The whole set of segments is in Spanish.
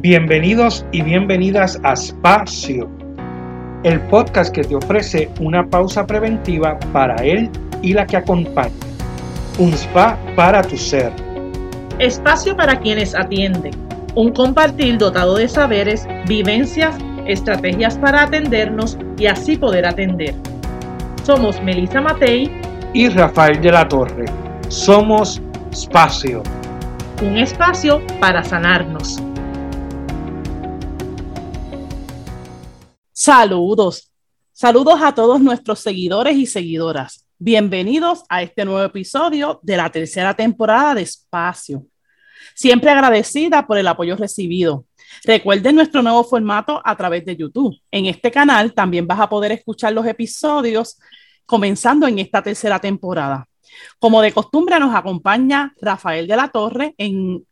Bienvenidos y bienvenidas a Espacio, el podcast que te ofrece una pausa preventiva para él y la que acompaña. Un spa para tu ser. Espacio para quienes atienden. Un compartir dotado de saberes, vivencias, estrategias para atendernos y así poder atender. Somos Melissa Matei y Rafael de la Torre. Somos Espacio. Un espacio para sanarnos. Saludos. Saludos a todos nuestros seguidores y seguidoras. Bienvenidos a este nuevo episodio de la tercera temporada de Espacio. Siempre agradecida por el apoyo recibido. Recuerden nuestro nuevo formato a través de YouTube. En este canal también vas a poder escuchar los episodios comenzando en esta tercera temporada. Como de costumbre nos acompaña Rafael de la Torre en,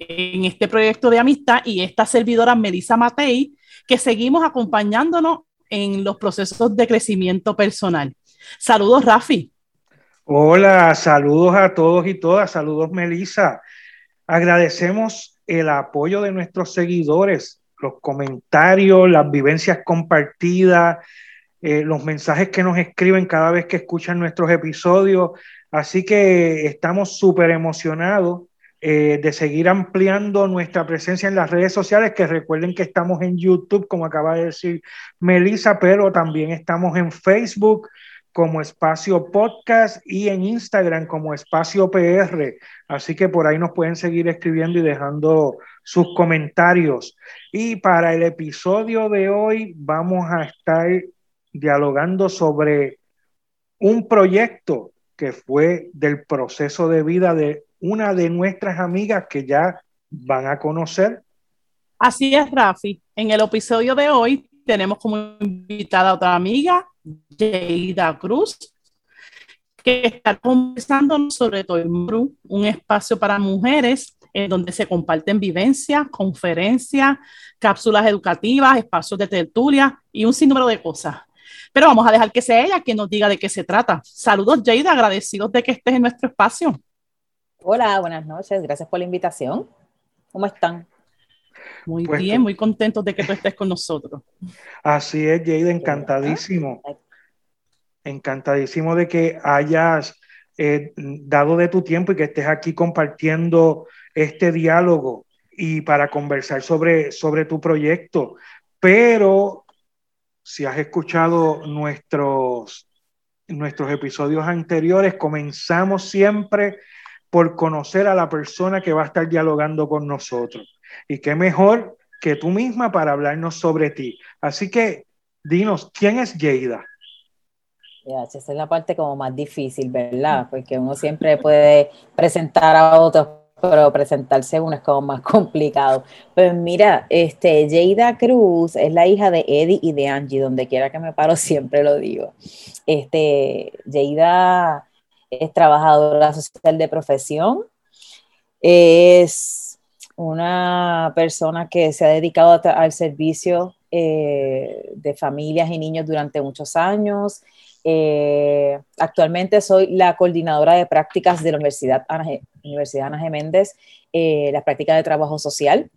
en este proyecto de amistad y esta servidora Melissa Matei, que seguimos acompañándonos en los procesos de crecimiento personal. Saludos, Rafi. Hola, saludos a todos y todas, saludos, Melissa. Agradecemos el apoyo de nuestros seguidores, los comentarios, las vivencias compartidas, eh, los mensajes que nos escriben cada vez que escuchan nuestros episodios. Así que estamos súper emocionados eh, de seguir ampliando nuestra presencia en las redes sociales, que recuerden que estamos en YouTube, como acaba de decir Melissa, pero también estamos en Facebook como Espacio Podcast y en Instagram como Espacio PR. Así que por ahí nos pueden seguir escribiendo y dejando sus comentarios. Y para el episodio de hoy vamos a estar dialogando sobre un proyecto que fue del proceso de vida de una de nuestras amigas que ya van a conocer. Así es, Rafi. En el episodio de hoy tenemos como invitada a otra amiga, Jeida Cruz, que está conversando sobre Toimuru, un espacio para mujeres en donde se comparten vivencias, conferencias, cápsulas educativas, espacios de tertulia y un sinnúmero de cosas. Pero vamos a dejar que sea ella quien nos diga de qué se trata. Saludos, Jeida, agradecidos de que estés en nuestro espacio. Hola, buenas noches. Gracias por la invitación. ¿Cómo están? Muy pues bien, muy contentos de que tú estés con nosotros. Así es, Jade, encantadísimo. Encantadísimo de que hayas eh, dado de tu tiempo y que estés aquí compartiendo este diálogo y para conversar sobre, sobre tu proyecto. Pero si has escuchado nuestros, nuestros episodios anteriores, comenzamos siempre por conocer a la persona que va a estar dialogando con nosotros. Y qué mejor que tú misma para hablarnos sobre ti. Así que dinos, ¿quién es Yeida? esa es la parte como más difícil, ¿verdad? Porque uno siempre puede presentar a otros, pero presentarse uno es como más complicado. Pues mira, este, Yeida Cruz es la hija de Eddie y de Angie, donde quiera que me paro siempre lo digo. Este, Yeida es trabajadora social de profesión, es una persona que se ha dedicado al servicio eh, de familias y niños durante muchos años. Eh, actualmente soy la coordinadora de prácticas de la Universidad Ana, Universidad Ana. Méndez, eh, la práctica de trabajo social.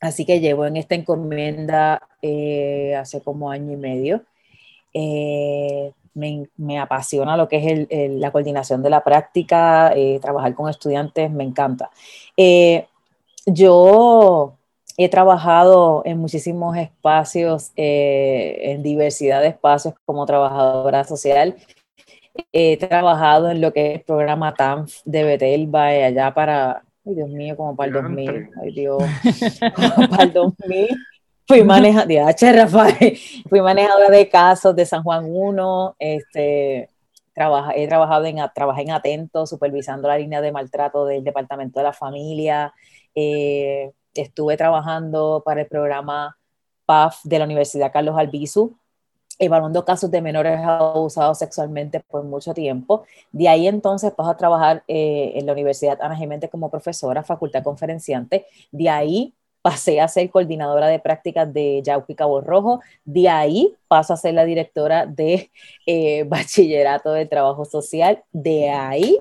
Así que llevo en esta encomienda hace como año y medio me, apasiona lo que es la coordinación de la práctica, eh, trabajar con estudiantes, me encanta. Eh, yo he trabajado en muchísimos espacios, eh, en diversidad de espacios como trabajadora social. He trabajado en lo que es el programa TANF de Betelba, allá para, ay Dios mío, como para el 2000, ay Dios, para el 2000 fui manejadora, fui manejadora de casos de San Juan 1, este, he trabajado en, trabajé en Atento, supervisando la línea de maltrato del Departamento de la Familia, eh, estuve trabajando para el programa PAF de la Universidad Carlos Albizu, evaluando casos de menores abusados sexualmente por mucho tiempo. De ahí entonces paso a trabajar eh, en la Universidad Ana Gemente como profesora, facultad conferenciante. De ahí pasé a ser coordinadora de prácticas de Yauqui Cabo Rojo, de ahí paso a ser la directora de eh, Bachillerato de Trabajo Social, de ahí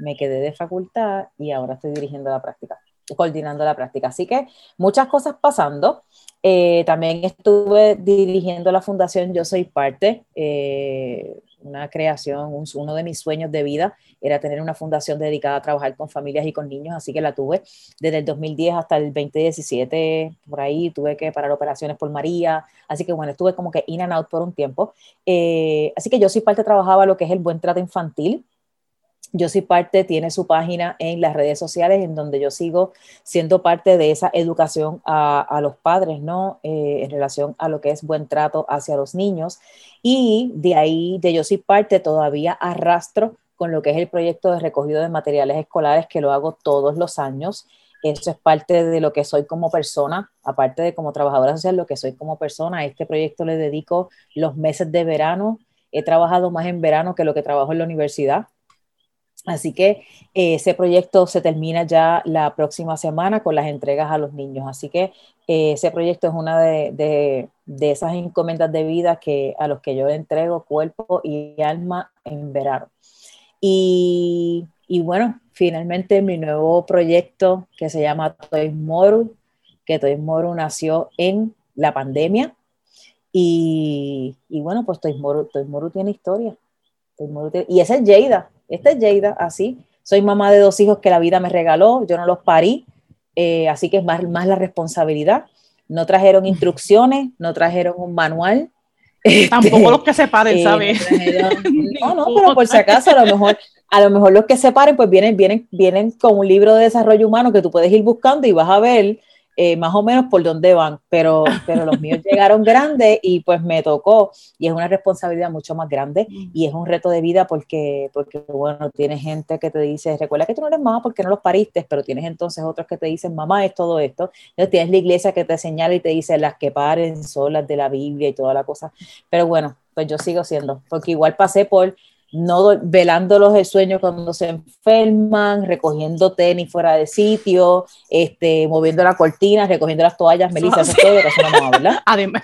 me quedé de facultad y ahora estoy dirigiendo la práctica. coordinando la práctica. Así que muchas cosas pasando. Eh, también estuve dirigiendo la fundación Yo Soy Parte, eh, una creación, uno de mis sueños de vida era tener una fundación dedicada a trabajar con familias y con niños, así que la tuve desde el 2010 hasta el 2017, por ahí tuve que parar operaciones por María, así que bueno, estuve como que in and out por un tiempo. Eh, así que yo soy parte, trabajaba lo que es el buen trato infantil, yo soy parte, tiene su página en las redes sociales en donde yo sigo siendo parte de esa educación a, los padres, ¿no? Eh, en relación a lo que es buen trato hacia los niños. Y de ahí, de yo soy parte, todavía arrastro con lo que es el proyecto de recogido de materiales escolares que lo hago todos los años. Eso es parte de lo que soy como persona, aparte de como trabajadora social, lo que soy como persona. A este proyecto le dedico los meses de verano. He trabajado más en verano que lo que trabajo en la universidad Así que eh, ese proyecto se termina ya la próxima semana con las entregas a los niños. Así que eh, ese proyecto es una de, esas encomiendas de vida que, a los que yo entrego cuerpo y alma en verano. Y, bueno, finalmente mi nuevo proyecto que se llama Toy Moru, que Toy Moru nació en la pandemia. Y, bueno, pues Toy Moru, Moru tiene historia. y esa es Jada esta es Jada, así. Soy mamá de dos hijos que la vida me regaló, yo no los parí, eh, así que es más, más la responsabilidad. No trajeron instrucciones, no trajeron un manual. Tampoco los que se paren, eh, ¿sabes? no, no, pero por si acaso, a lo mejor, a lo mejor los que se paren, pues vienen, vienen, vienen con un libro de desarrollo humano que tú puedes ir buscando y vas a ver eh, más o menos por dónde van, pero, pero los míos llegaron grandes y pues me tocó y es una responsabilidad mucho más grande y es un reto de vida porque, porque bueno, tienes gente que te dice, recuerda que tú no eres mamá porque no los pariste, pero tienes entonces otros que te dicen, mamá es todo esto, entonces tienes la iglesia que te señala y te dice, las que paren son las de la Biblia y toda la cosa, pero bueno, pues yo sigo siendo, porque igual pasé por no velándolos el sueño cuando se enferman, recogiendo tenis fuera de sitio, este, moviendo la cortina, recogiendo las toallas, Melissa, eso es todo lo que hacemos, ¿verdad? Además.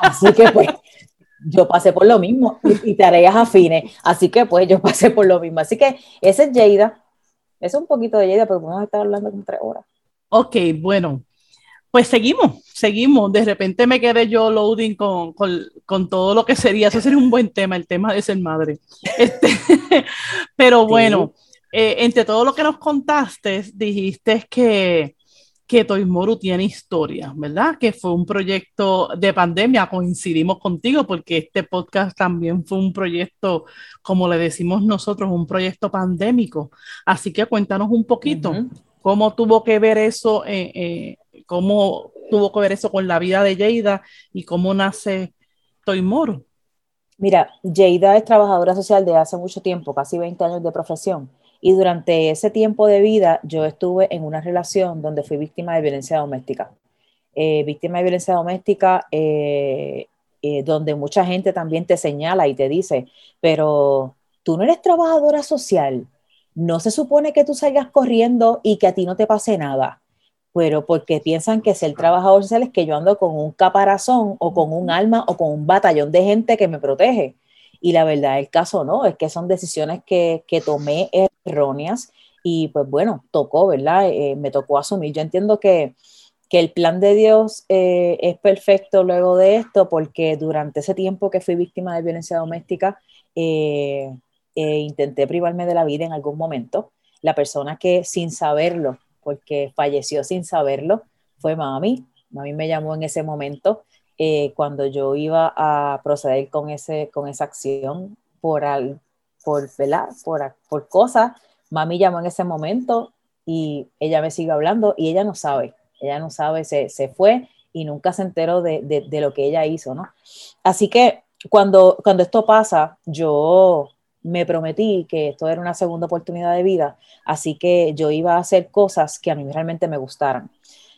Así que pues yo pasé por lo mismo y, tareas afines, así que pues yo pasé por lo mismo. Así que ese es Jada, es un poquito de Jada, pero podemos estar hablando con tres horas. Ok, bueno, pues seguimos, seguimos. De repente me quedé yo loading con, con, todo lo que sería. Eso sería un buen tema, el tema de ser madre. Este, pero bueno, eh, entre todo lo que nos contaste, dijiste que, que Toimoru tiene historia, ¿verdad? Que fue un proyecto de pandemia. Coincidimos contigo porque este podcast también fue un proyecto, como le decimos nosotros, un proyecto pandémico. Así que cuéntanos un poquito. ¿Cómo tuvo que ver eso eh, eh cómo tuvo que ver eso con la vida de Jada y cómo nace Toimoro. Mira, Jada es trabajadora social de hace mucho tiempo, casi 20 años de profesión. Y durante ese tiempo de vida yo estuve en una relación donde fui víctima de violencia doméstica. Eh, víctima de violencia doméstica eh, eh, donde mucha gente también te señala y te dice, pero tú no eres trabajadora social, no se supone que tú salgas corriendo y que a ti no te pase nada pero porque piensan que ser trabajador social es que yo ando con un caparazón o con un alma o con un batallón de gente que me protege. Y la verdad, el caso no, es que son decisiones que, que tomé erróneas y pues bueno, tocó, ¿verdad? Eh, me tocó asumir. Yo entiendo que, que el plan de Dios eh, es perfecto luego de esto porque durante ese tiempo que fui víctima de violencia doméstica, eh, intenté privarme de la vida en algún momento. La persona que sin saberlo porque falleció sin saberlo, fue mami. Mami me llamó en ese momento eh, cuando yo iba a proceder con, ese, con esa acción por, al, por, por, por cosas. Mami llamó en ese momento y ella me sigue hablando y ella no sabe, ella no sabe, se, se fue y nunca se enteró de, de, de, lo que ella hizo, ¿no? Así que cuando, cuando esto pasa, yo me prometí que esto era una segunda oportunidad de vida, así que yo iba a hacer cosas que a mí realmente me gustaran.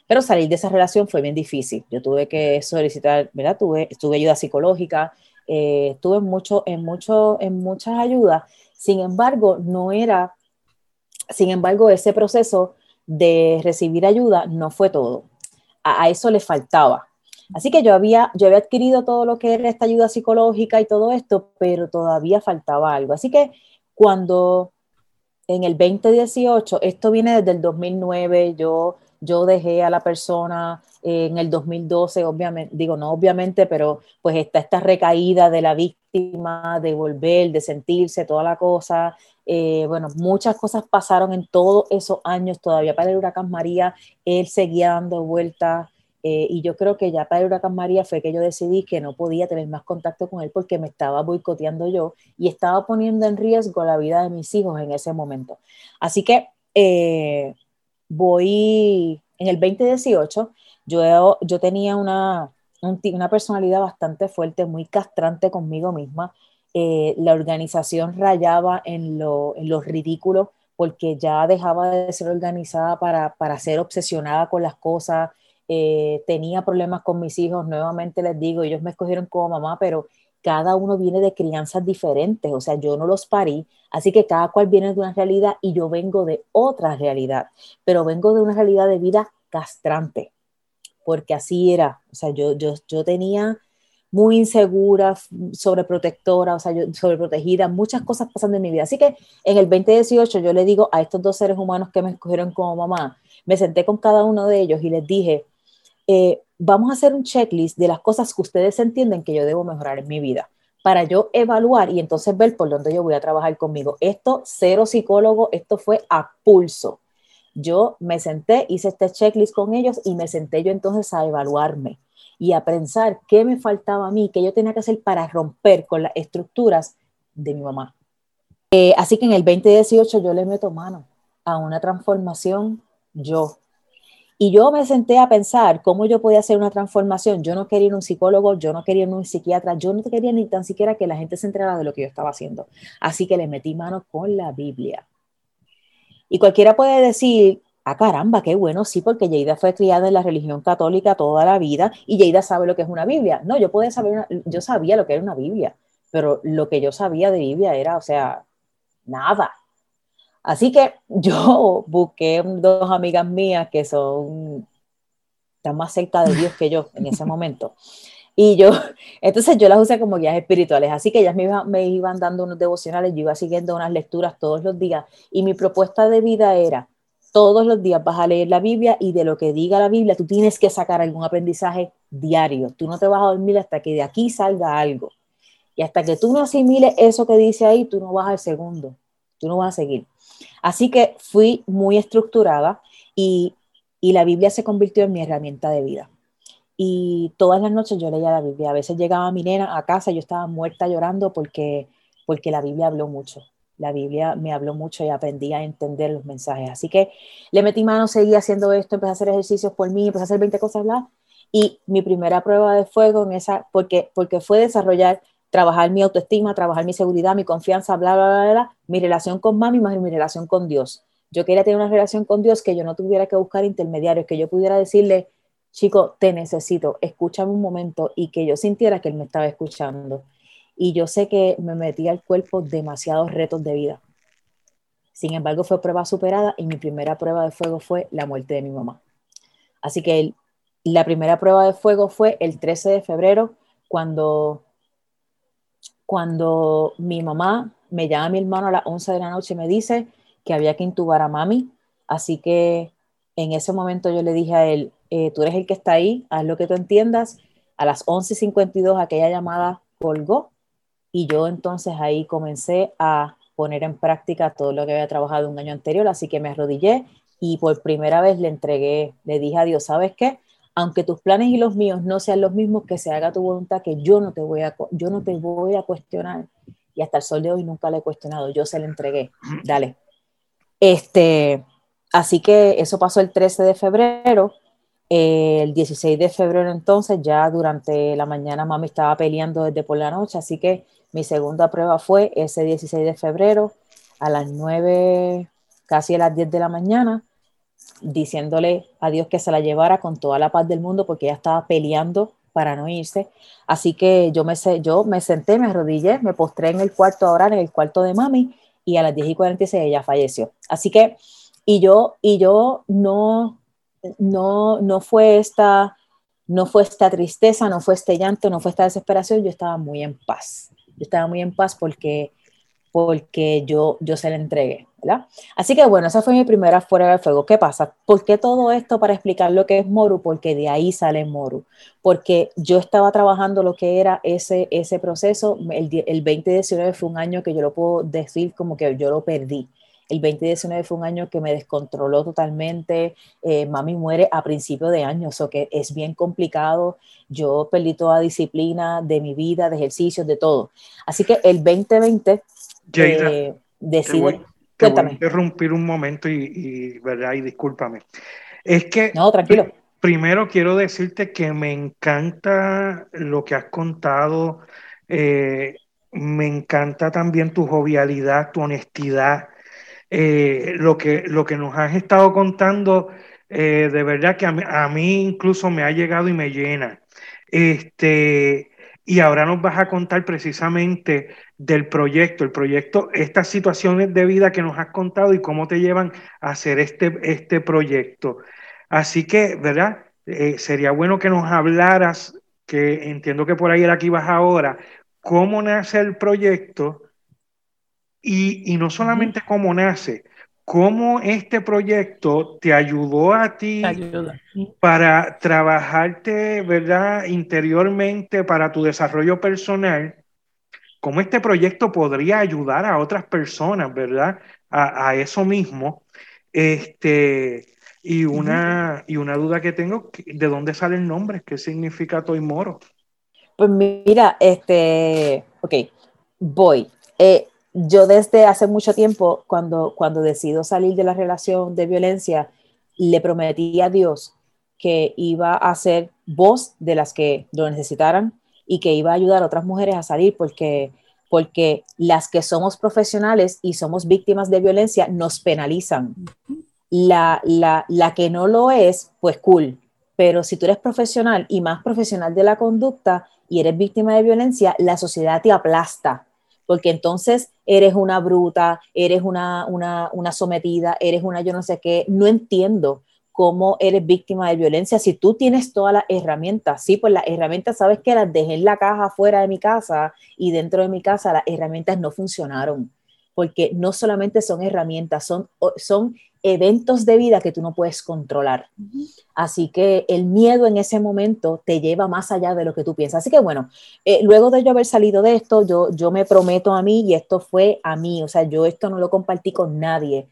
Pero salir de esa relación fue bien difícil. Yo tuve que solicitar, ¿verdad? Tuve, tuve ayuda psicológica, eh, estuve en, mucho, en, mucho, en muchas ayudas. Sin embargo, no era, sin embargo, ese proceso de recibir ayuda no fue todo. a eso le faltaba. Así que yo había, yo había adquirido todo lo que era esta ayuda psicológica y todo esto, pero todavía faltaba algo. Así que cuando en el 2018, esto viene desde el 2009, yo, yo dejé a la persona en el 2012, obviamente, digo no obviamente, pero pues está esta recaída de la víctima, de volver, de sentirse, toda la cosa. Eh, bueno, muchas cosas pasaron en todos esos años, todavía para el huracán María, él seguía dando vueltas. Eh, y yo creo que ya para el huracán María fue que yo decidí que no podía tener más contacto con él porque me estaba boicoteando yo y estaba poniendo en riesgo la vida de mis hijos en ese momento. Así que voy en el 2018 yo, yo tenía una, una personalidad bastante fuerte, muy castrante conmigo misma. Eh, la organización rayaba en lo, en ridículo porque ya dejaba de ser organizada para, para ser obsesionada con las cosas. Eh, tenía problemas con mis hijos, nuevamente les digo, ellos me escogieron como mamá, pero cada uno viene de crianzas diferentes, o sea, yo no los parí, así que cada cual viene de una realidad y yo vengo de otra realidad, pero vengo de una realidad de vida castrante porque así era. O sea, yo, yo, yo tenía muy insegura, sobreprotectora, o sea, yo, sobreprotegida, muchas cosas pasando en mi vida. Así que en el 2018 yo le digo a estos dos seres humanos que me escogieron como mamá, me senté con cada uno de ellos y les dije, eh, vamos a hacer un checklist de las cosas que ustedes entienden que yo debo mejorar en mi vida para yo evaluar y entonces ver por dónde yo voy a trabajar conmigo. Esto, cero psicólogo, esto fue a pulso yo me senté, hice este checklist con ellos y me senté yo entonces a evaluarme y a pensar qué me faltaba a mí, qué yo tenía que hacer para romper con las estructuras de mi mamá. Eh, así que en el 2018 yo le meto mano a una transformación yo. Y yo me senté a pensar cómo yo podía hacer una transformación. Yo no quería ir a un psicólogo, yo no quería ir a un psiquiatra, yo no quería ni tan siquiera que la gente se enterara de lo que yo estaba haciendo. Así que le metí mano con la Biblia. Y cualquiera puede decir, ah, caramba, qué bueno, sí, porque Yeida fue criada en la religión católica toda la vida y Yeida sabe lo que es una Biblia. No, yo podía saber, yo sabía lo que era una Biblia, pero lo que yo sabía de Biblia era, o sea, nada. Así que yo busqué dos amigas mías que son, están más cerca de Dios que yo en ese momento. Y yo, entonces yo las usé como guías espirituales, así que ellas me, iban dando unos devocionales, yo iba siguiendo unas lecturas todos los días y mi propuesta de vida era, todos los días vas a leer la Biblia y de lo que diga la Biblia tú tienes que sacar algún aprendizaje diario, tú no te vas a dormir hasta que de aquí salga algo. Y hasta que tú no asimiles eso que dice ahí, tú no vas al segundo, tú no vas a seguir. Así que fui muy estructurada y, y la Biblia se convirtió en mi herramienta de vida y todas las noches yo leía la Biblia. A veces llegaba mi nena a casa yo estaba muerta llorando porque, porque la Biblia habló mucho. La Biblia me habló mucho y aprendí a entender los mensajes. Así que le metí mano, seguí haciendo esto, empecé a hacer ejercicios por mí, empecé a hacer 20 cosas, bla. Y mi primera prueba de fuego en esa, porque, porque fue desarrollar, trabajar mi autoestima, trabajar mi seguridad, mi confianza, bla, bla, bla, bla, mi relación con mami más mi relación con Dios. Yo quería tener una relación con Dios que yo no tuviera que buscar intermediarios, que yo pudiera decirle, chico, te necesito, escúchame un momento y que yo sintiera que él me estaba escuchando. Y yo sé que me metí al cuerpo demasiados retos de vida. Sin embargo, fue prueba superada y mi primera prueba de fuego fue la muerte de mi mamá. Así que la primera prueba de fuego fue el 13 de febrero, cuando, cuando mi mamá me llama a mi hermano a las 11 de la noche y me dice que había que intubar a mami. Así que en ese momento yo le dije a él, eh, tú eres el que está ahí, haz lo que tú entiendas. A las 11.52 aquella llamada colgó y yo entonces ahí comencé a poner en práctica todo lo que había trabajado un año anterior, así que me arrodillé y por primera vez le entregué, le dije a Dios, ¿sabes qué? Aunque tus planes y los míos no sean los mismos, que se haga tu voluntad, que yo no te voy a, yo no te voy a cuestionar. Y hasta el sol de hoy nunca le he cuestionado, yo se le entregué. Dale. Este, así que eso pasó el 13 de febrero el 16 de febrero entonces, ya durante la mañana mami estaba peleando desde por la noche, así que mi segunda prueba fue ese 16 de febrero a las 9, casi a las 10 de la mañana, diciéndole a Dios que se la llevara con toda la paz del mundo porque ella estaba peleando para no irse. Así que yo me, yo me senté, me arrodillé, me postré en el cuarto ahora, en el cuarto de mami, y a las 10 y 46 ella falleció. Así que, y yo, y yo no, no, no fue esta, no fue esta tristeza, no fue este llanto, no fue esta desesperación, yo estaba muy en paz. Yo estaba muy en paz porque porque yo, yo se la entregué, ¿verdad? Así que bueno, esa fue mi primera fuera de fuego. ¿Qué pasa? ¿Por qué todo esto para explicar lo que es Moru? Porque de ahí sale Moru. Porque yo estaba trabajando lo que era ese, ese proceso. El, el 2019 fue un año que yo lo puedo decir como que yo lo perdí. El 2019 fue un año que me descontroló totalmente. Eh, mami muere a principio de año, o que es bien complicado. Yo perdí toda disciplina de mi vida, de ejercicios, de todo. Así que el 2020 eh, decido. Te voy, a interrumpir un momento y, ¿verdad? Y discúlpame. Es que. No, tranquilo. Primero quiero decirte que me encanta lo que has contado. Eh, me encanta también tu jovialidad, tu honestidad, eh, lo, que, lo que nos has estado contando, eh, de verdad que a mí, a mí, incluso me ha llegado y me llena. Este, y ahora nos vas a contar precisamente del proyecto, el proyecto, estas situaciones de vida que nos has contado y cómo te llevan a hacer este, este proyecto. Así que, ¿verdad? Eh, sería bueno que nos hablaras, que entiendo que por ahí era que ibas ahora, cómo nace el proyecto y, no solamente cómo nace, cómo este proyecto te ayudó a ti para trabajarte, ¿verdad? Interiormente para tu desarrollo personal, cómo este proyecto podría ayudar a otras personas, ¿verdad? A, eso mismo. Este, y una, y una duda que tengo, ¿de dónde sale el nombre? ¿Qué significa Toy Moro? Pues mira, este, ok, voy. Eh, yo desde hace mucho tiempo, cuando, cuando decido salir de la relación de violencia, le prometí a Dios que iba a ser voz de las que lo necesitaran y que iba a ayudar a otras mujeres a salir porque, porque las que somos profesionales y somos víctimas de violencia nos penalizan. La, la, la que no lo es, pues cool. Pero si tú eres profesional y más profesional de la conducta y eres víctima de violencia, la sociedad te aplasta porque entonces eres una bruta, eres una, una, sometida, eres una yo no sé qué, no entiendo cómo eres víctima de violencia si tú tienes todas las herramientas. Sí, pues las herramientas, sabes que las dejé en la caja fuera de mi casa y dentro de mi casa las herramientas no funcionaron, porque no solamente son herramientas, son, son eventos de vida que tú no puedes controlar. Así que el miedo en ese momento te lleva más allá de lo que tú piensas. Así que bueno, eh, luego de yo haber salido de esto, yo, yo me prometo a mí y esto fue a mí, o sea, yo esto no lo compartí con nadie,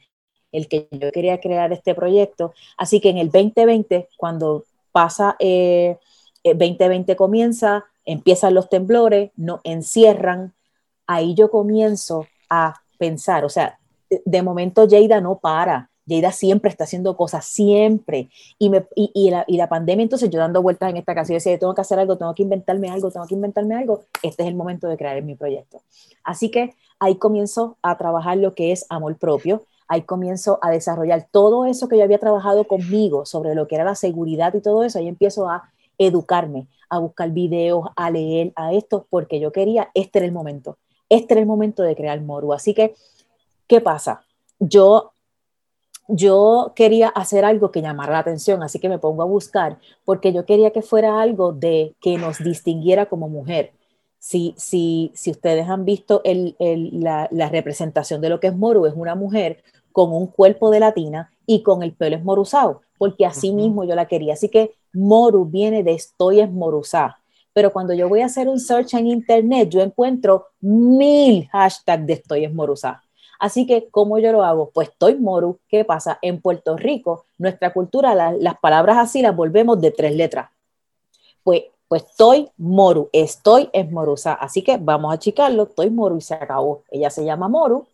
el que yo quería crear este proyecto. Así que en el 2020, cuando pasa, eh, 2020 eh, comienza, empiezan los temblores, no encierran, ahí yo comienzo a pensar, o sea, de momento Jada no para, Jada siempre está haciendo cosas, siempre. Y, la, pandemia, entonces yo dando vueltas en esta casa y decía, tengo que hacer algo, tengo que inventarme algo, tengo que inventarme algo. Este es el momento de crear mi proyecto. Así que ahí comienzo a trabajar lo que es amor propio. Ahí comienzo a desarrollar todo eso que yo había trabajado conmigo sobre lo que era la seguridad y todo eso. Ahí empiezo a educarme, a buscar videos, a leer, a esto, porque yo quería, este era el momento. Este era el momento de crear Moru. Así que, ¿qué pasa? Yo yo quería hacer algo que llamara la atención, así que me pongo a buscar, porque yo quería que fuera algo de que nos distinguiera como mujer. Si, si, si ustedes han visto la, representación de lo que es Moru, es una mujer con un cuerpo de latina y con el pelo esmoruzado, porque así mismo yo la quería. Así que Moru viene de estoy esmoruzada. Pero cuando yo voy a hacer un search en internet, yo encuentro mil hashtags de estoy esmoruzada. Así que, ¿cómo yo lo hago? Pues estoy moru. ¿Qué pasa? En Puerto Rico, nuestra cultura, las palabras así las volvemos de tres letras. Pues, pues estoy moru, estoy es morusa. Así que vamos a achicarlo, estoy moru y se acabó. Ella se llama moru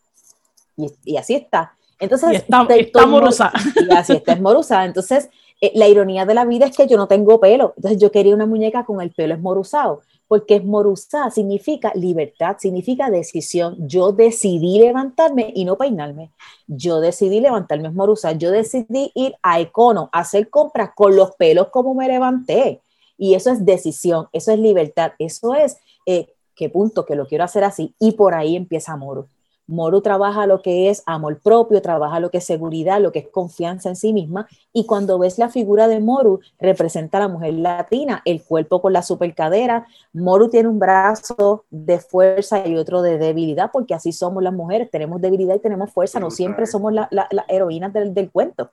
y, así está. Entonces, está, está morusa. Y así está, es morusa. Entonces, eh, la ironía de la vida es que yo no tengo pelo. Entonces, yo quería una muñeca con el pelo esmoruzado porque esmoruzá significa libertad, significa decisión. Yo decidí levantarme y no peinarme. Yo decidí levantarme esmoruzá. Yo decidí ir a Econo a hacer compras con los pelos como me levanté. Y eso es decisión, eso es libertad, eso es eh, qué punto que lo quiero hacer así. Y por ahí empieza Moru. Moru trabaja lo que es amor propio, trabaja lo que es seguridad, lo que es confianza en sí misma. Y cuando ves la figura de Moru, representa a la mujer latina, el cuerpo con la supercadera. Moru tiene un brazo de fuerza y otro de debilidad, porque así somos las mujeres, tenemos debilidad y tenemos fuerza, no siempre somos las la, heroínas del, cuento.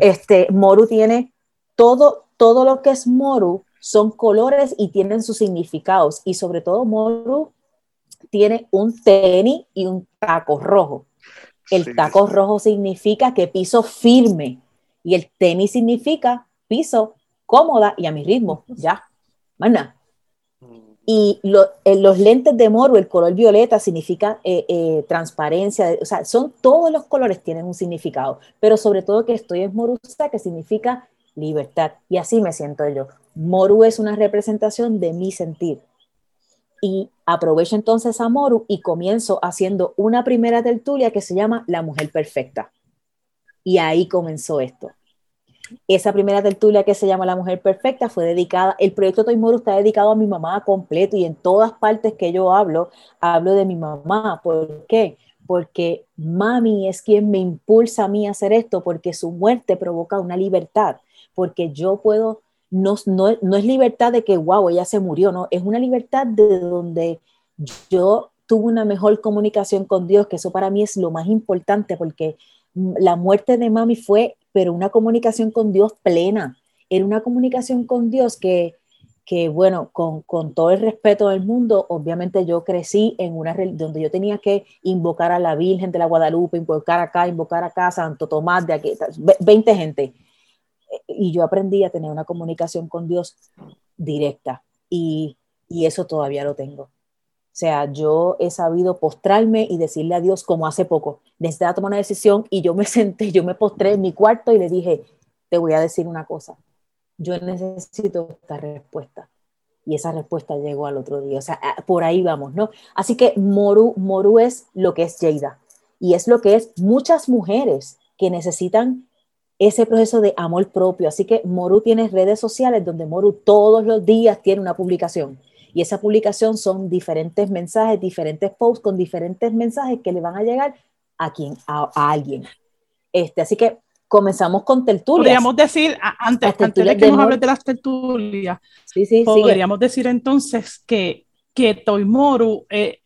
Este, Moru tiene todo, todo lo que es Moru son colores y tienen sus significados. Y sobre todo Moru tiene un tenis y un taco rojo. El taco rojo significa que piso firme y el tenis significa piso cómoda y a mi ritmo, ya, más mm. Y eh, los lentes de Moru, el color violeta significa eh, eh, transparencia, o sea, son todos los colores tienen un significado, pero sobre todo que estoy en Morusa, que significa libertad. Y así me siento yo. Moru es una representación de mi sentir. Y aprovecho entonces a Moru y comienzo haciendo una primera tertulia que se llama La Mujer Perfecta. Y ahí comenzó esto. Esa primera tertulia que se llama La Mujer Perfecta fue dedicada, el proyecto Toy Moru está dedicado a mi mamá completo y en todas partes que yo hablo, hablo de mi mamá. ¿Por qué? Porque mami es quien me impulsa a mí a hacer esto, porque su muerte provoca una libertad, porque yo puedo no, no, es libertad de que, wow, ella se murió, no, es una libertad de donde yo tuve una mejor comunicación con Dios, que eso para mí es lo más importante, porque la muerte de mami fue, pero una comunicación con Dios plena, era una comunicación con Dios que, que bueno, con, con, todo el respeto del mundo, obviamente yo crecí en una donde yo tenía que invocar a la Virgen de la Guadalupe, invocar acá, invocar acá, Santo Tomás, de aquí, 20 gente y yo aprendí a tener una comunicación con Dios directa y, y eso todavía lo tengo. O sea, yo he sabido postrarme y decirle a Dios como hace poco, necesitaba tomar una decisión y yo me senté, yo me postré en mi cuarto y le dije, te voy a decir una cosa, yo necesito esta respuesta. Y esa respuesta llegó al otro día. O sea, por ahí vamos, ¿no? Así que Moru, Moru es lo que es Yeida. Y es lo que es muchas mujeres que necesitan ese proceso de amor propio. Así que Moru tiene redes sociales donde Moru todos los días tiene una publicación. Y esa publicación son diferentes mensajes, diferentes posts con diferentes mensajes que le van a llegar a quien, a, alguien. Este, así que comenzamos con tertulias. Podríamos decir, antes, antes de que nos hables de las tertulias, podríamos decir entonces que, que Toimoru eh,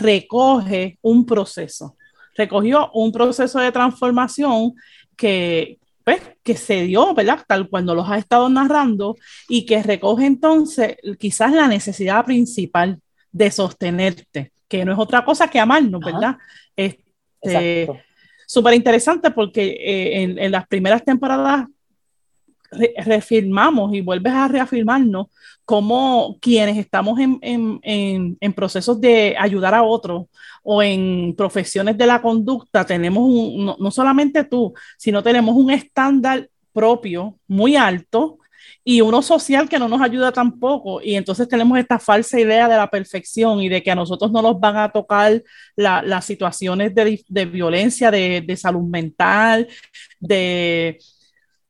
recoge un proceso, recogió un proceso de transformación que, pues, que se dio, ¿verdad? Tal cuando los ha estado narrando y que recoge entonces quizás la necesidad principal de sostenerte, que no es otra cosa que amarnos, ¿verdad? Este, Súper interesante porque eh, en, en, las primeras temporadas reafirmamos y vuelves a reafirmarnos como quienes estamos en, en, en, procesos de ayudar a otros o en profesiones de la conducta, tenemos un, no, no, solamente tú, sino tenemos un estándar propio muy alto y uno social que no nos ayuda tampoco. Y entonces tenemos esta falsa idea de la perfección y de que a nosotros no nos van a tocar las situaciones de, de violencia, de, de salud mental, de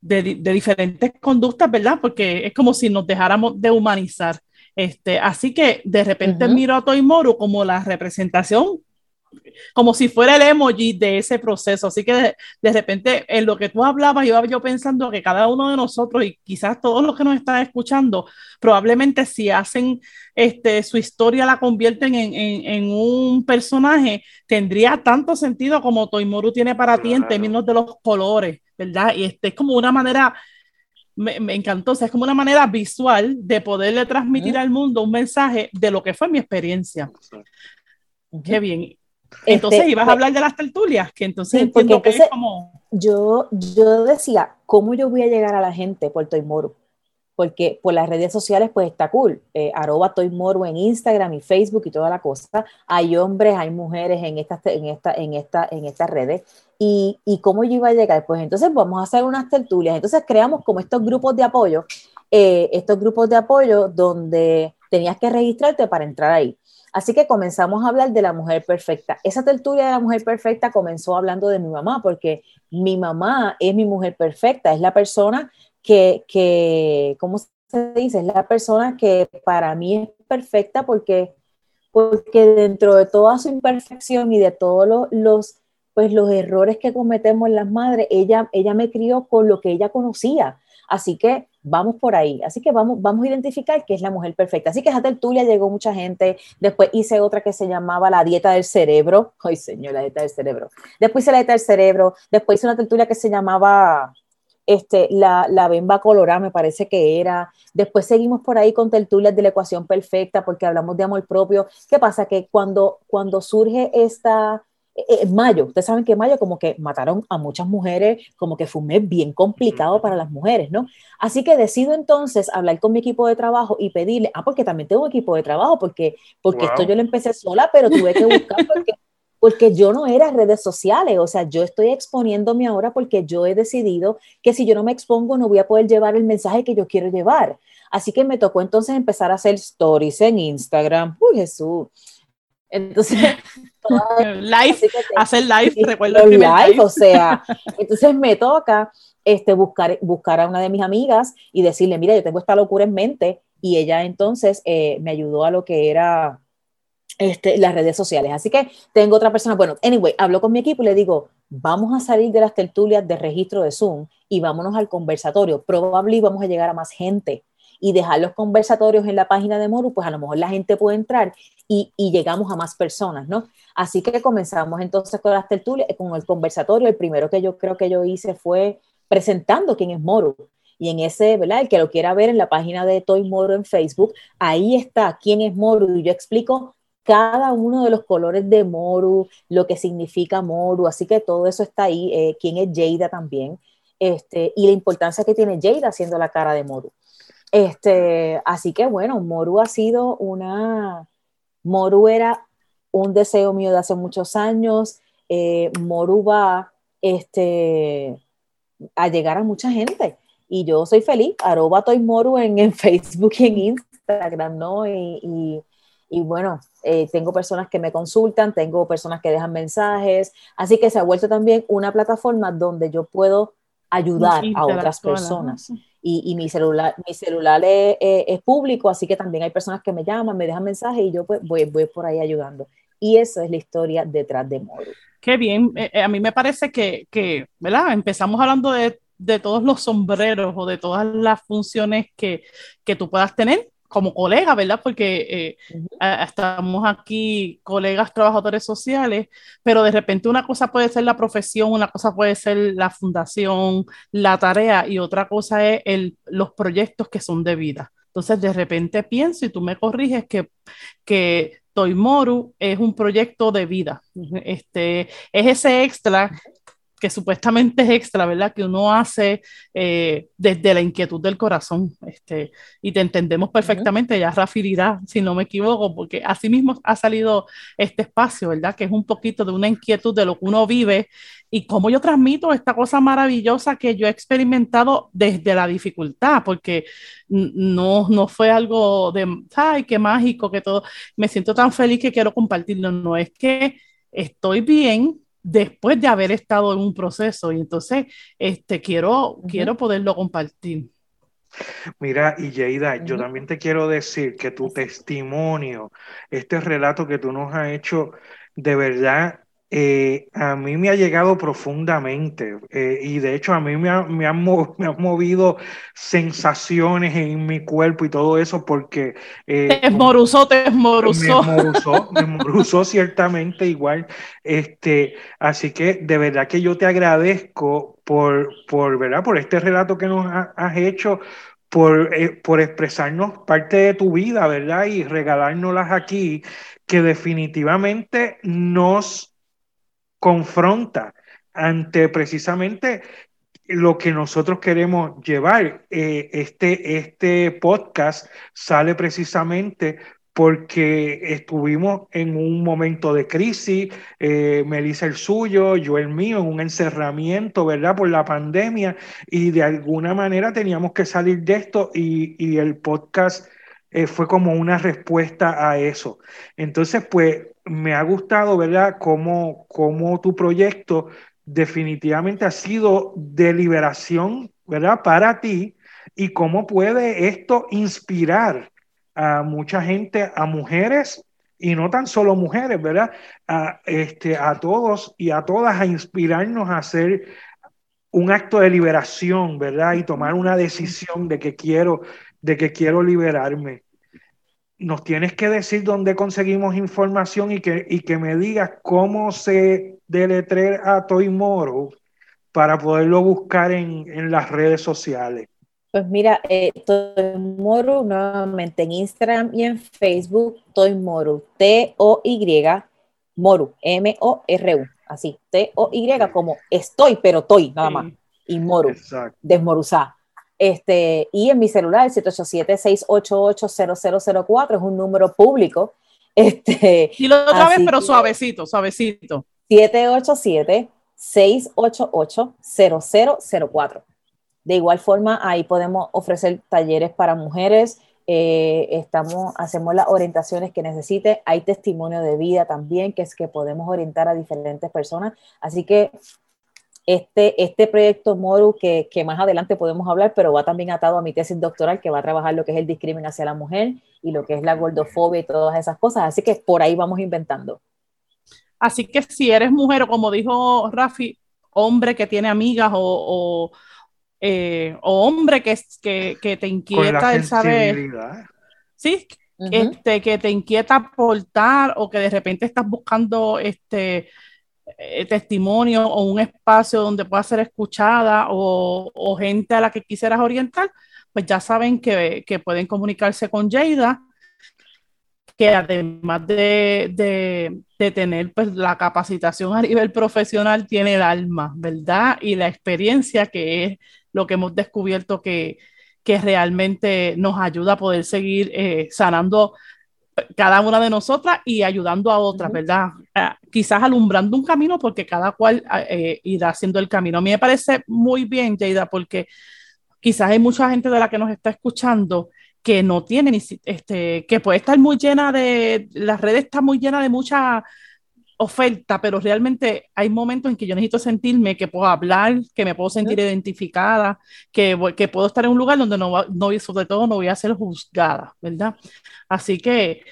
de, diferentes conductas, ¿verdad? Porque es como si nos dejáramos de humanizar. Este, así que de repente miro a Toimoru como la representación, como si fuera el emoji de ese proceso. Así que de, repente en lo que tú hablabas, iba yo pensando que cada uno de nosotros y quizás todos los que nos están escuchando, probablemente si hacen este, su historia, la convierten en, en, un personaje, tendría tanto sentido como Toimoru tiene para ti en términos de los colores ¿verdad? Y este es como una manera, me, encantó, o sea, es como una manera visual de poderle transmitir al mundo un mensaje de lo que fue mi experiencia. Qué bien. Entonces este, ibas a hablar de las tertulias, que entonces entiendo que es como... Yo, yo decía, ¿cómo yo voy a llegar a la gente por Toimoro? Porque por las redes sociales pues está cool, eh, arroba Toy Moro en Instagram y Facebook y toda la cosa, hay hombres, hay mujeres en estas en esta, en esta, en estas redes, y, y, cómo yo iba a llegar, pues entonces vamos a hacer unas tertulias, entonces creamos como estos grupos de apoyo, eh, estos grupos de apoyo donde tenías que registrarte para entrar ahí. Así que comenzamos a hablar de la mujer perfecta. Esa tertulia de la mujer perfecta comenzó hablando de mi mamá, porque mi mamá es mi mujer perfecta, es la persona que, que, ¿cómo se dice? Es la persona que para mí es perfecta porque, porque dentro de toda su imperfección y de todos los, pues, los errores que cometemos las madres, ella, ella me crió con lo que ella conocía. Así que vamos por ahí. Así que vamos, vamos a identificar qué es la mujer perfecta. Así que a Tertulia llegó mucha gente. Después hice otra que se llamaba la dieta del cerebro. Ay, señor, la dieta del cerebro. Después hice la dieta del cerebro. Después hice una tertulia que se llamaba este, la, la bemba colorada, me parece que era. Después seguimos por ahí con tertulias de la ecuación perfecta, porque hablamos de amor propio. ¿Qué pasa? Que cuando, cuando surge esta, en eh, eh, mayo, ustedes saben que en mayo como que mataron a muchas mujeres, como que fue un mes bien complicado para las mujeres, ¿no? Así que decido entonces hablar con mi equipo de trabajo y pedirle, ah, porque también tengo un equipo de trabajo, porque, porque esto yo lo empecé sola, pero tuve que buscar porque porque yo no era redes sociales, o sea, yo estoy exponiéndome ahora porque yo he decidido que si yo no me expongo no voy a poder llevar el mensaje que yo quiero llevar. Así que me tocó entonces empezar a hacer stories en Instagram. Uy, Jesús. Entonces, live, hacer live, recuerdo el live, o sea, entonces me toca este, buscar, buscar a una de mis amigas y decirle, mira, yo tengo esta locura en mente, y ella entonces eh, me ayudó a lo que era este, las redes sociales. Así que tengo otra persona, bueno, anyway, hablo con mi equipo y le digo, vamos a salir de las tertulias de registro de Zoom y vámonos al conversatorio. Probablemente vamos a llegar a más gente y dejar los conversatorios en la página de Moru, pues a lo mejor la gente puede entrar y, y, llegamos a más personas, ¿no? Así que comenzamos entonces con las tertulias, con el conversatorio. El primero que yo creo que yo hice fue presentando quién es Moru. Y en ese, ¿verdad? El que lo quiera ver en la página de Toy Moru en Facebook, ahí está quién es Moru. Y yo explico cada uno de los colores de Moru, lo que significa Moru, así que todo eso está ahí, eh, quién es Jada también, este, y la importancia que tiene Jada haciendo la cara de Moru. Este, así que bueno, Moru ha sido una, Moru era un deseo mío de hace muchos años, eh, Moru va este, a llegar a mucha gente y yo soy feliz, arroba Toy Moru en, en Facebook y en Instagram, ¿no? y y bueno, eh, tengo personas que me consultan, tengo personas que dejan mensajes, así que se ha vuelto también una plataforma donde yo puedo ayudar a otras personas. Y, y, mi celular, mi celular es, es, público, así que también hay personas que me llaman, me dejan mensajes y yo pues voy, voy por ahí ayudando. Y esa es la historia detrás de Moru. Qué bien, eh, eh, a mí me parece que, que, ¿verdad? Empezamos hablando de, de, todos los sombreros o de todas las funciones que, que tú puedas tener como colega, ¿verdad? Porque eh, estamos aquí colegas trabajadores sociales, pero de repente una cosa puede ser la profesión, una cosa puede ser la fundación, la tarea y otra cosa es el, los proyectos que son de vida. Entonces de repente pienso y tú me corriges que, que Toimoru es un proyecto de vida. Este, es ese extra que supuestamente es extra, ¿verdad? Que uno hace eh, desde la inquietud del corazón. Este, y te entendemos perfectamente, ya Rafi dirá, si no me equivoco, porque así mismo ha salido este espacio, ¿verdad? Que es un poquito de una inquietud de lo que uno vive y cómo yo transmito esta cosa maravillosa que yo he experimentado desde la dificultad, porque no, no fue algo de, ay, qué mágico, que todo, me siento tan feliz que quiero compartirlo, no es que estoy bien, después de haber estado en un proceso. Y entonces este, quiero, quiero poderlo compartir. Mira, y Yeida, yo también te quiero decir que tu testimonio, este relato que tú nos has hecho, de verdad eh, a mí me ha llegado profundamente eh, y de hecho a mí me, ha, me, han movido sensaciones en mi cuerpo y todo eso porque... Eh, te esmoruzó, te esmoruzó. Me esmoruzó, me ciertamente igual. Este, así que de verdad que yo te agradezco por, por, ¿verdad? por este relato que nos has hecho, por, por expresarnos parte de tu vida, ¿verdad? Y regalárnoslas aquí, que definitivamente nos confronta ante precisamente lo que nosotros queremos llevar. Eh, este, este podcast sale precisamente porque estuvimos en un momento de crisis, eh, Melissa el suyo, yo el mío, en un encerramiento, ¿verdad? Por la pandemia y de alguna manera teníamos que salir de esto y, y el podcast eh, fue como una respuesta a eso. Entonces, pues me ha gustado, ¿verdad?, cómo, tu proyecto definitivamente ha sido de liberación, ¿verdad?, para ti y cómo puede esto inspirar a mucha gente, a mujeres y no tan solo mujeres, ¿verdad? A, este, a todos y a todas a inspirarnos a hacer un acto de liberación, ¿verdad? Y tomar una decisión de que quiero, de que quiero liberarme. Nos tienes que decir dónde conseguimos información y que, y que me digas cómo se deletrea a Toy Moro para poderlo buscar en, en las redes sociales. Pues mira, eh, Toy Moru nuevamente en Instagram y en Facebook, Toy Moru, T-O-Y, Moru, M-O-R-U, así, T-O-Y como estoy, pero estoy, nada más, y Moru, desmoruzá. Este, y en mi celular, el 787-688-0004, es un número público. Este, y lo otra vez, pero suavecito, suavecito. 787-688-0004. De igual forma, ahí podemos ofrecer talleres para mujeres, eh, estamos, hacemos las orientaciones que necesite, hay testimonio de vida también, que es que podemos orientar a diferentes personas. Así que este, este proyecto Moru, que, que, más adelante podemos hablar, pero va también atado a mi tesis doctoral, que va a trabajar lo que es el discrimen hacia la mujer y lo que es la gordofobia y todas esas cosas. Así que por ahí vamos inventando. Así que si eres mujer o como dijo Rafi, hombre que tiene amigas o, eh, o hombre que, que, que te inquieta el saber. Sí, este, que te inquieta aportar o que de repente estás buscando este eh, testimonio o un espacio donde pueda ser escuchada o, gente a la que quisieras orientar, pues ya saben que, que pueden comunicarse con Jada que además de, de, de, tener pues, la capacitación a nivel profesional, tiene el alma, ¿verdad? Y la experiencia que es lo que hemos descubierto que, que realmente nos ayuda a poder seguir eh, sanando cada una de nosotras y ayudando a otras, ¿verdad? Ah, quizás alumbrando un camino porque cada cual ah, eh, irá haciendo el camino. A mí me parece muy bien, Jada, porque quizás hay mucha gente de la que nos está escuchando que no tiene, ni, este, que puede estar muy llena de, las redes están muy llenas de mucha oferta, pero realmente hay momentos en que yo necesito sentirme que puedo hablar, que me puedo sentir identificada, que, que puedo estar en un lugar donde no, no, sobre todo no voy a ser juzgada, ¿verdad? Así que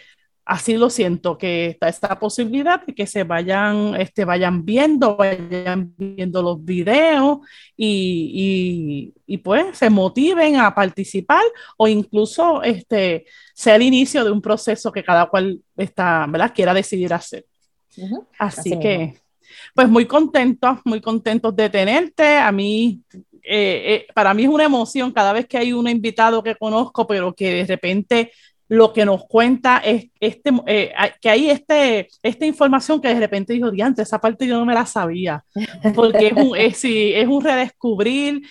así lo siento, que está esta posibilidad de que se vayan, este, vayan viendo, vayan viendo los videos y, y, y, pues se motiven a participar o incluso este, sea el inicio de un proceso que cada cual está, ¿verdad? quiera decidir hacer. Así, que, pues muy contentos, muy contentos de tenerte. A mí, eh, eh, para mí es una emoción cada vez que hay un invitado que conozco, pero que de repente lo que nos cuenta es este, eh, que hay este, esta información que de repente dijo, diante, esa parte yo no me la sabía, porque es un, es, es un redescubrir,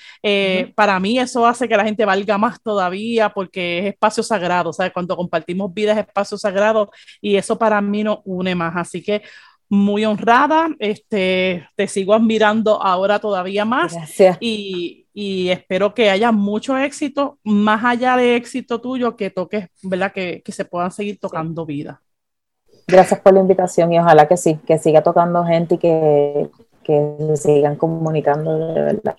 para mí eso hace que la gente valga más todavía, porque es espacio sagrado, ¿sabes? Cuando compartimos vidas es espacio sagrado, y eso para mí nos une más, así que muy honrada, este, te sigo admirando ahora todavía más y, y, espero que haya mucho éxito, más allá de éxito tuyo, que toques, ¿verdad? Que, que se puedan seguir tocando vida. Gracias por la invitación y ojalá que sí, que siga tocando gente y que, que se sigan comunicando de verdad.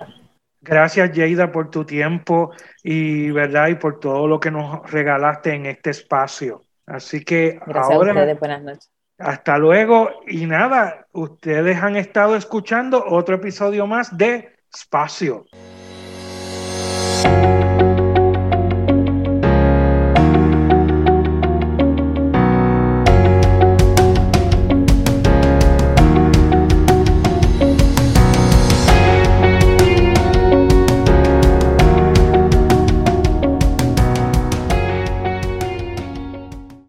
Gracias, Jada, por tu tiempo y, ¿verdad? y por todo lo que nos regalaste en este espacio. Así que Gracias ahora... A ustedes, buenas noches hasta luego y nada, ustedes han estado escuchando otro episodio más de Espacio. you